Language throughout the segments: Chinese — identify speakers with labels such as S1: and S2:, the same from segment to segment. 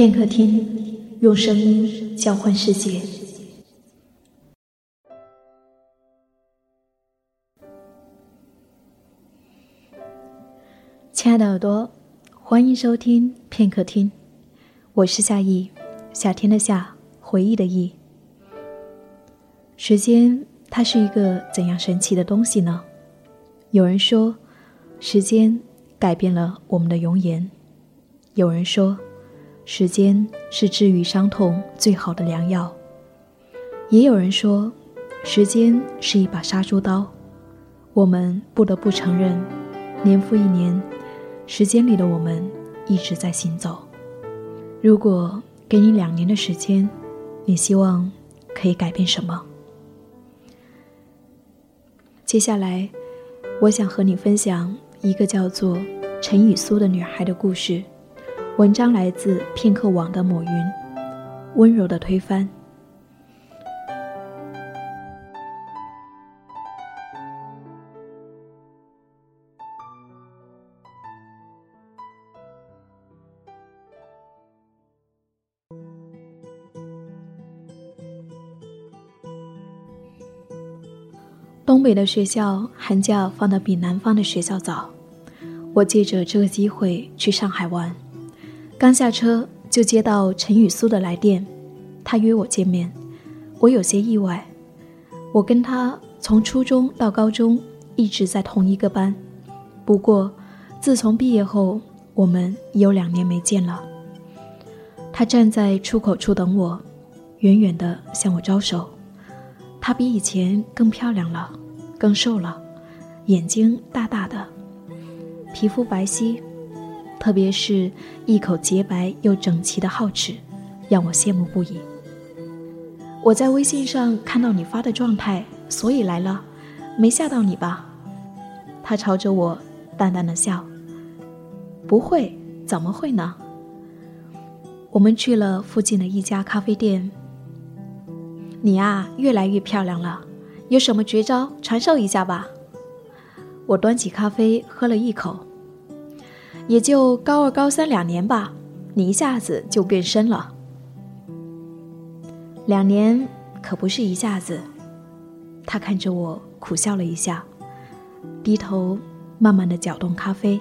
S1: 片刻听，用声音交换世界。亲爱的耳朵，欢迎收听片刻听，我是夏意，夏天的夏，回忆的忆。时间，它是一个怎样神奇的东西呢？有人说，时间改变了我们的容颜；有人说。时间是治愈伤痛最好的良药。也有人说，时间是一把杀猪刀。我们不得不承认，年复一年，时间里的我们一直在行走。如果给你两年的时间，你希望可以改变什么？接下来，我想和你分享一个叫做陈雨苏的女孩的故事。文章来自片刻网的抹云，温柔的推翻。东北的学校寒假放的比南方的学校早，我借着这个机会去上海玩。刚下车就接到陈雨苏的来电，他约我见面，我有些意外。我跟他从初中到高中一直在同一个班，不过自从毕业后，我们有两年没见了。他站在出口处等我，远远地向我招手。他比以前更漂亮了，更瘦了，眼睛大大的，皮肤白皙。特别是一口洁白又整齐的皓齿，让我羡慕不已。我在微信上看到你发的状态，所以来了，没吓到你吧？他朝着我淡淡的笑。不会，怎么会呢？我们去了附近的一家咖啡店。你啊，越来越漂亮了，有什么绝招传授一下吧？我端起咖啡喝了一口。也就高二、高三两年吧，你一下子就变身了。两年可不是一下子。他看着我苦笑了一下，低头慢慢的搅动咖啡。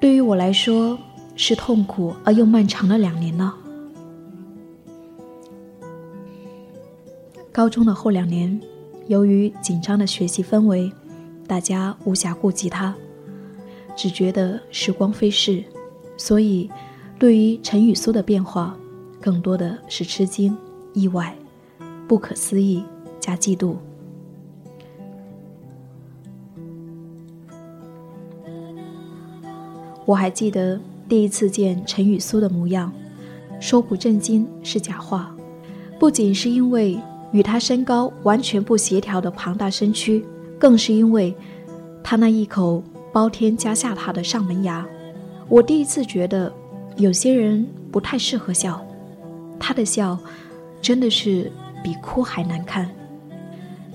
S1: 对于我来说，是痛苦而又漫长的两年呢。高中的后两年，由于紧张的学习氛围，大家无暇顾及他。只觉得时光飞逝，所以对于陈雨苏的变化，更多的是吃惊、意外、不可思议加嫉妒。我还记得第一次见陈雨苏的模样，说不震惊是假话，不仅是因为与他身高完全不协调的庞大身躯，更是因为他那一口。包天加下他的上门牙，我第一次觉得有些人不太适合笑，他的笑真的是比哭还难看。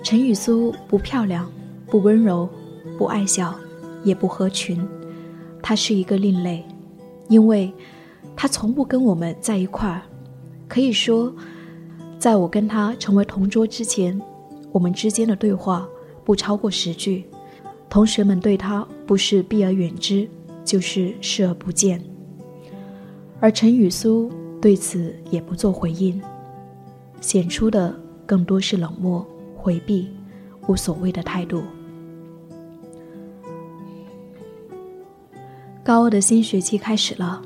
S1: 陈雨苏不漂亮，不温柔，不爱笑，也不合群，他是一个另类，因为他从不跟我们在一块儿。可以说，在我跟他成为同桌之前，我们之间的对话不超过十句。同学们对他不是避而远之，就是视而不见，而陈雨苏对此也不做回应，显出的更多是冷漠、回避、无所谓的态度。高二的新学期开始了，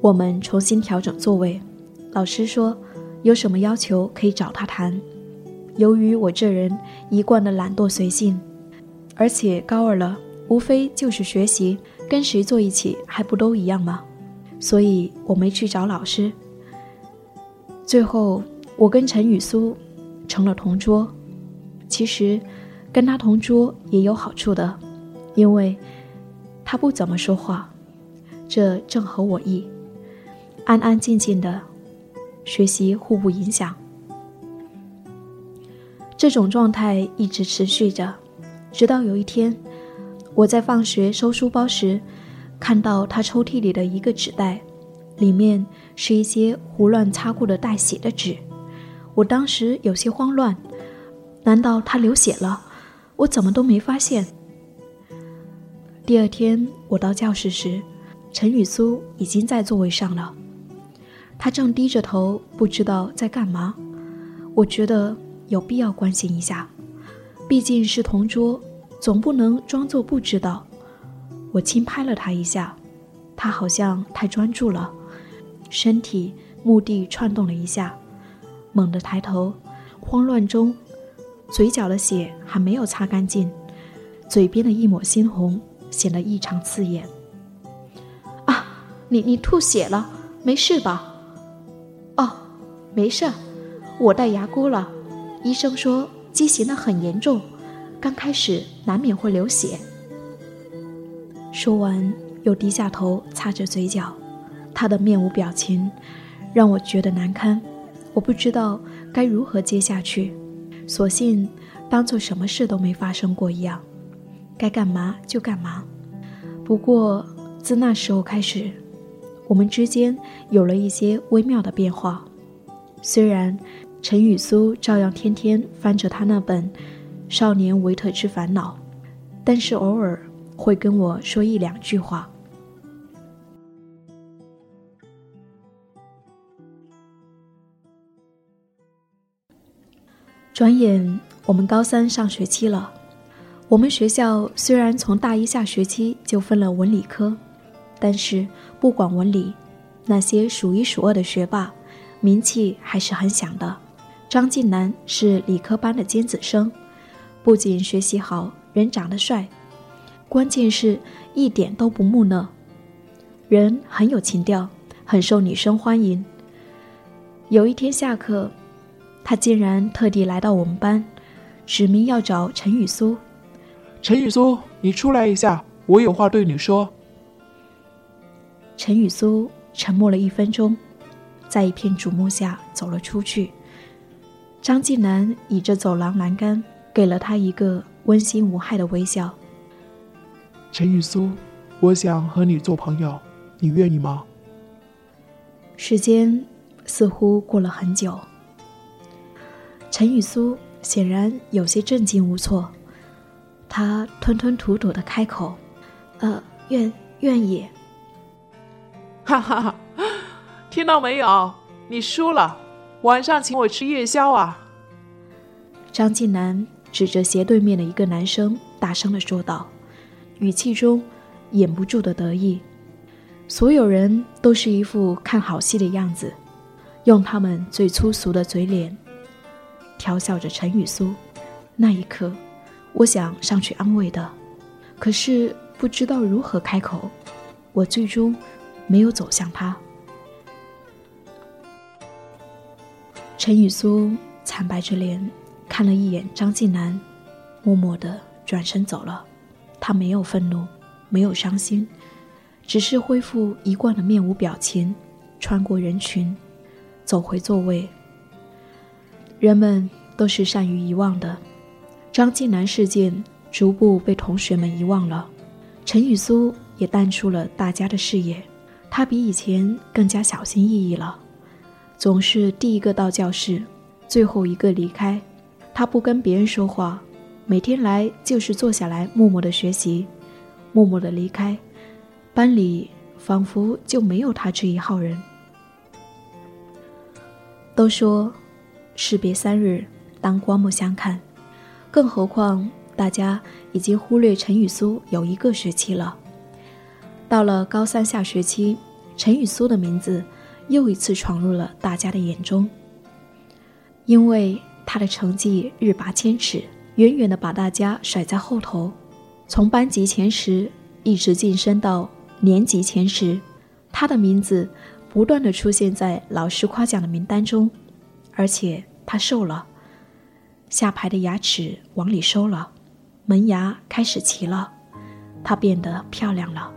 S1: 我们重新调整座位，老师说有什么要求可以找他谈。由于我这人一贯的懒惰随性。而且高二了，无非就是学习，跟谁坐一起还不都一样吗？所以我没去找老师。最后，我跟陈雨苏成了同桌。其实，跟他同桌也有好处的，因为他不怎么说话，这正合我意。安安静静的学习，互不影响。这种状态一直持续着。直到有一天，我在放学收书包时，看到他抽屉里的一个纸袋，里面是一些胡乱擦过的带血的纸。我当时有些慌乱，难道他流血了？我怎么都没发现。第二天我到教室时，陈雨苏已经在座位上了，他正低着头，不知道在干嘛。我觉得有必要关心一下，毕竟是同桌，总不能装作不知道。我轻拍了他一下，他好像太专注了，身体目的窜动了一下，猛地抬头，慌乱中，嘴角的血还没有擦干净，嘴边的一抹猩红显得异常刺眼。啊，你你吐血了，没事吧？哦，没事，我带牙箍了，医生说畸形的很严重，刚开始难免会流血。说完，又低下头擦着嘴角，他的面无表情，让我觉得难堪。我不知道该如何接下去，索性当做什么事都没发生过一样，该干嘛就干嘛。不过自那时候开始，我们之间有了一些微妙的变化。虽然陈雨苏照样天天翻着他那本《少年维特之烦恼》，但是偶尔。会跟我说一两句话。转眼我们高三上学期了。我们学校虽然从大一下学期就分了文理科，但是不管文理，那些数一数二的学霸，名气还是很响的。张晋南是理科班的尖子生，不仅学习好，人长得帅。关键是一点都不木讷，人很有情调，很受女生欢迎。有一天下课，他竟然特地来到我们班，指名要找陈雨苏。
S2: 陈雨苏，你出来一下，我有话对你说。
S1: 陈雨苏沉默了一分钟，在一片瞩目下走了出去。张继南倚着走廊栏杆，给了他一个温馨无害的微笑。
S2: 陈雨苏，我想和你做朋友，你愿意吗？
S1: 时间似乎过了很久。陈雨苏显然有些震惊无措，他吞吞吐吐的开口：“呃，愿愿意。”
S2: 哈哈哈，听到没有？你输了，晚上请我吃夜宵啊！
S1: 张晋南指着斜对面的一个男生，大声的说道。语气中掩不住的得意，所有人都是一副看好戏的样子，用他们最粗俗的嘴脸调笑着陈雨苏。那一刻，我想上去安慰的，可是不知道如何开口，我最终没有走向他。陈雨苏惨白着脸看了一眼张静南，默默的转身走了。他没有愤怒，没有伤心，只是恢复一贯的面无表情，穿过人群，走回座位。人们都是善于遗忘的，张静南事件逐步被同学们遗忘了，陈雨苏也淡出了大家的视野。他比以前更加小心翼翼了，总是第一个到教室，最后一个离开。他不跟别人说话。每天来就是坐下来默默的学习，默默的离开，班里仿佛就没有他这一号人。都说士别三日，当刮目相看，更何况大家已经忽略陈雨苏有一个学期了。到了高三下学期，陈雨苏的名字又一次闯入了大家的眼中，因为他的成绩日拔千尺。远远地把大家甩在后头，从班级前十一直晋升到年级前十，他的名字不断地出现在老师夸奖的名单中，而且他瘦了，下排的牙齿往里收了，门牙开始齐了，他变得漂亮了。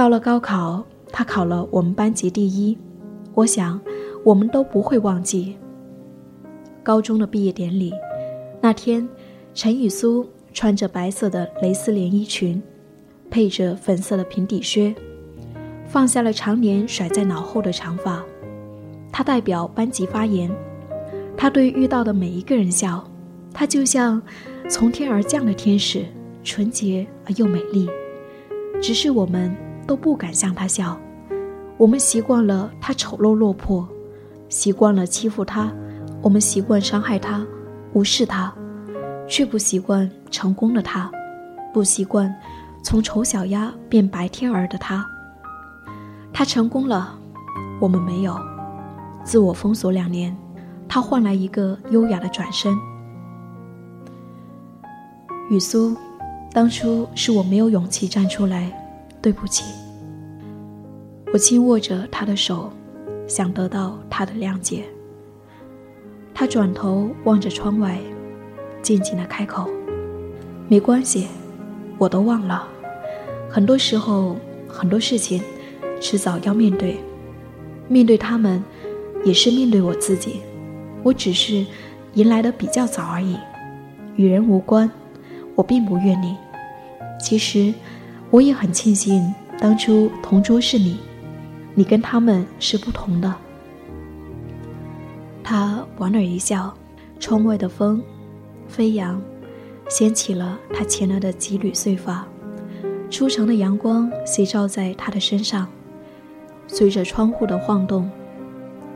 S1: 到了高考，他考了我们班级第一。我想，我们都不会忘记。高中的毕业典礼那天，陈雨苏穿着白色的蕾丝连衣裙，配着粉色的平底靴，放下了常年甩在脑后的长发。她代表班级发言，她对遇到的每一个人笑，她就像从天而降的天使，纯洁而又美丽。只是我们都不敢向他笑，我们习惯了他丑陋落魄，习惯了欺负他。我们习惯伤害他，无视他，却不习惯成功的他，不习惯从丑小鸭变白天鹅的他。他成功了，我们没有。自我封锁两年，他换来一个优雅的转身。雨苏，当初是我没有勇气站出来，对不起。我轻握着他的手，想得到他的谅解。他转头望着窗外，静静的开口：“没关系，我都忘了。很多时候，很多事情，迟早要面对。面对他们，也是面对我自己。我只是迎来的比较早而已，与人无关。我并不怨你。其实，我也很庆幸当初同桌是你，你跟他们是不同的。”他莞尔一笑，窗外的风飞扬，掀起了他前额的几缕碎发。初晨的阳光斜照在他的身上，随着窗户的晃动，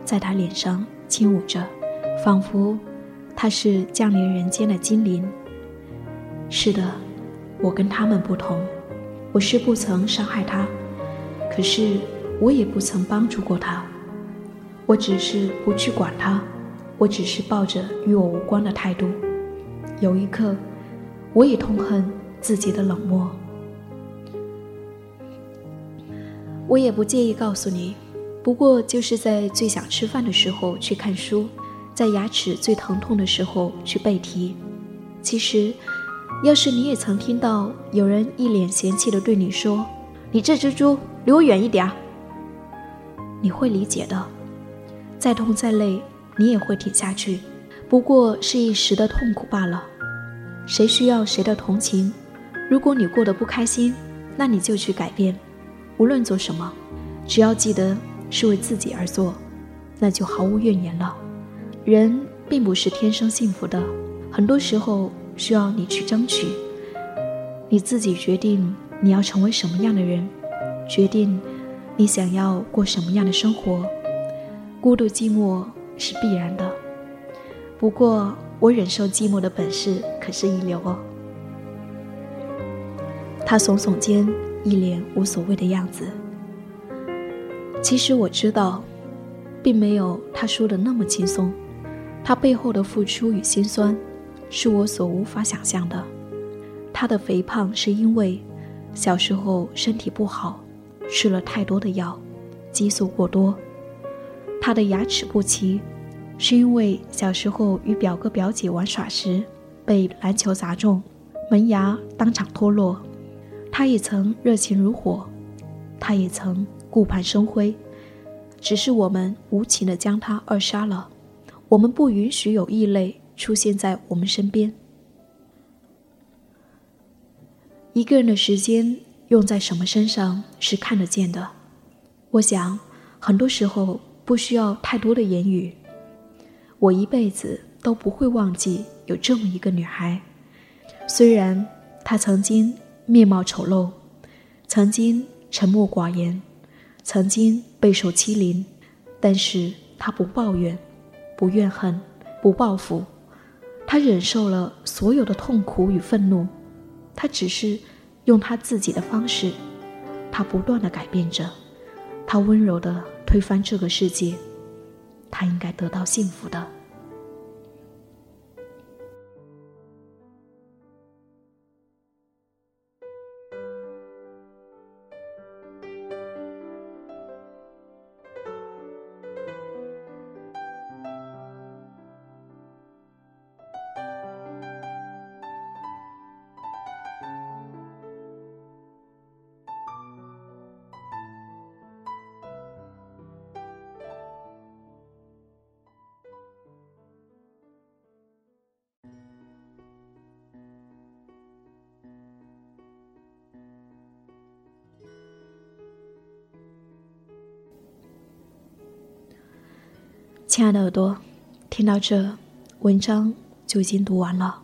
S1: 在他脸上轻舞着，仿佛他是降临人间的精灵。是的，我跟他们不同，我是不曾伤害他，可是我也不曾帮助过他。我只是不去管他，我只是抱着与我无关的态度。有一刻，我也痛恨自己的冷漠。我也不介意告诉你，不过就是在最想吃饭的时候去看书，在牙齿最疼痛的时候去背题。其实，要是你也曾听到有人一脸嫌弃的对你说：“你这只猪，离我远一点。”你会理解的。再痛再累，你也会挺下去，不过是一时的痛苦罢了。谁需要谁的同情？如果你过得不开心，那你就去改变。无论做什么，只要记得是为自己而做，那就毫无怨言了。人并不是天生幸福的，很多时候需要你去争取。你自己决定你要成为什么样的人，决定你想要过什么样的生活。孤独寂寞是必然的，不过我忍受寂寞的本事可是一流哦。他耸耸肩，一脸无所谓的样子。其实我知道，并没有他说的那么轻松。他背后的付出与心酸，是我所无法想象的。他的肥胖是因为小时候身体不好，吃了太多的药，激素过多。他的牙齿不齐，是因为小时候与表哥表姐玩耍时被篮球砸中，门牙当场脱落。他也曾热情如火，他也曾顾盼生辉，只是我们无情地将他扼杀了。我们不允许有异类出现在我们身边。一个人的时间用在什么身上是看得见的。我想，很多时候。不需要太多的言语，我一辈子都不会忘记有这么一个女孩。虽然她曾经面貌丑陋，曾经沉默寡言，曾经备受欺凌，但是她不抱怨，不怨恨，不报复，他忍受了所有的痛苦与愤怒。他只是用他自己的方式，他不断的改变着，他温柔的。推翻这个世界，他应该得到幸福的。
S3: 亲爱的耳朵，听到这，文章就已经读完了。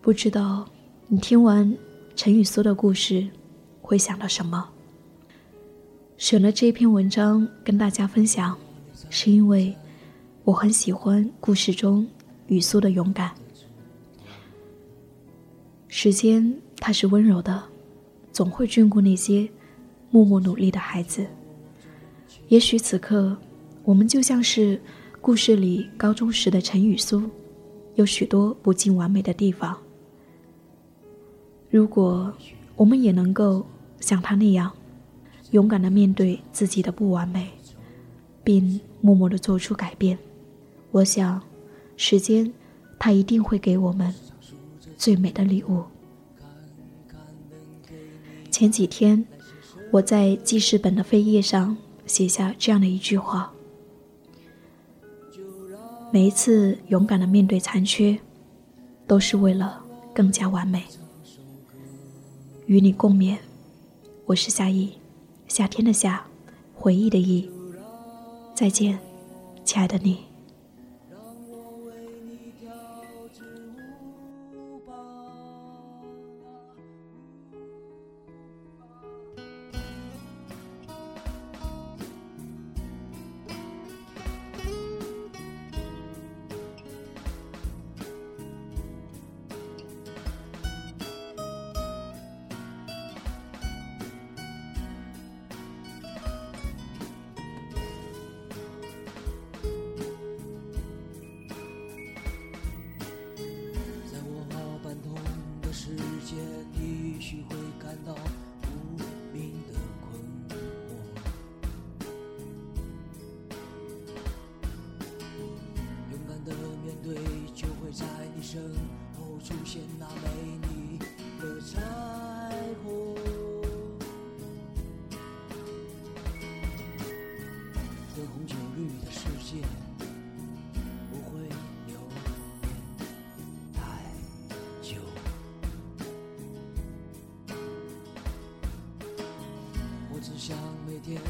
S3: 不知道你听完陈雨苏的故事，会想到什么？选了这篇文章跟大家分享，是因为我很喜欢故事中雨苏的勇敢。时间它是温柔的，总会眷顾那些默默努力的孩子。也许此刻，我们就像是故事里高中时的陈雨苏，有许多不尽完美的地方。如果我们也能够像他那样，勇敢的面对自己的不完美，并默默的做出改变，我想，时间，它一定会给我们最美的礼物。前几天，我在记事本的扉页上写下这样的一句话：每一次勇敢的面对残缺，都是为了更加完美。与你共勉，我是夏意，夏天的夏，回忆的忆。再见，亲爱的你。身后出现那美丽的彩虹，灯红酒绿的世界不会留恋太久。我只想每天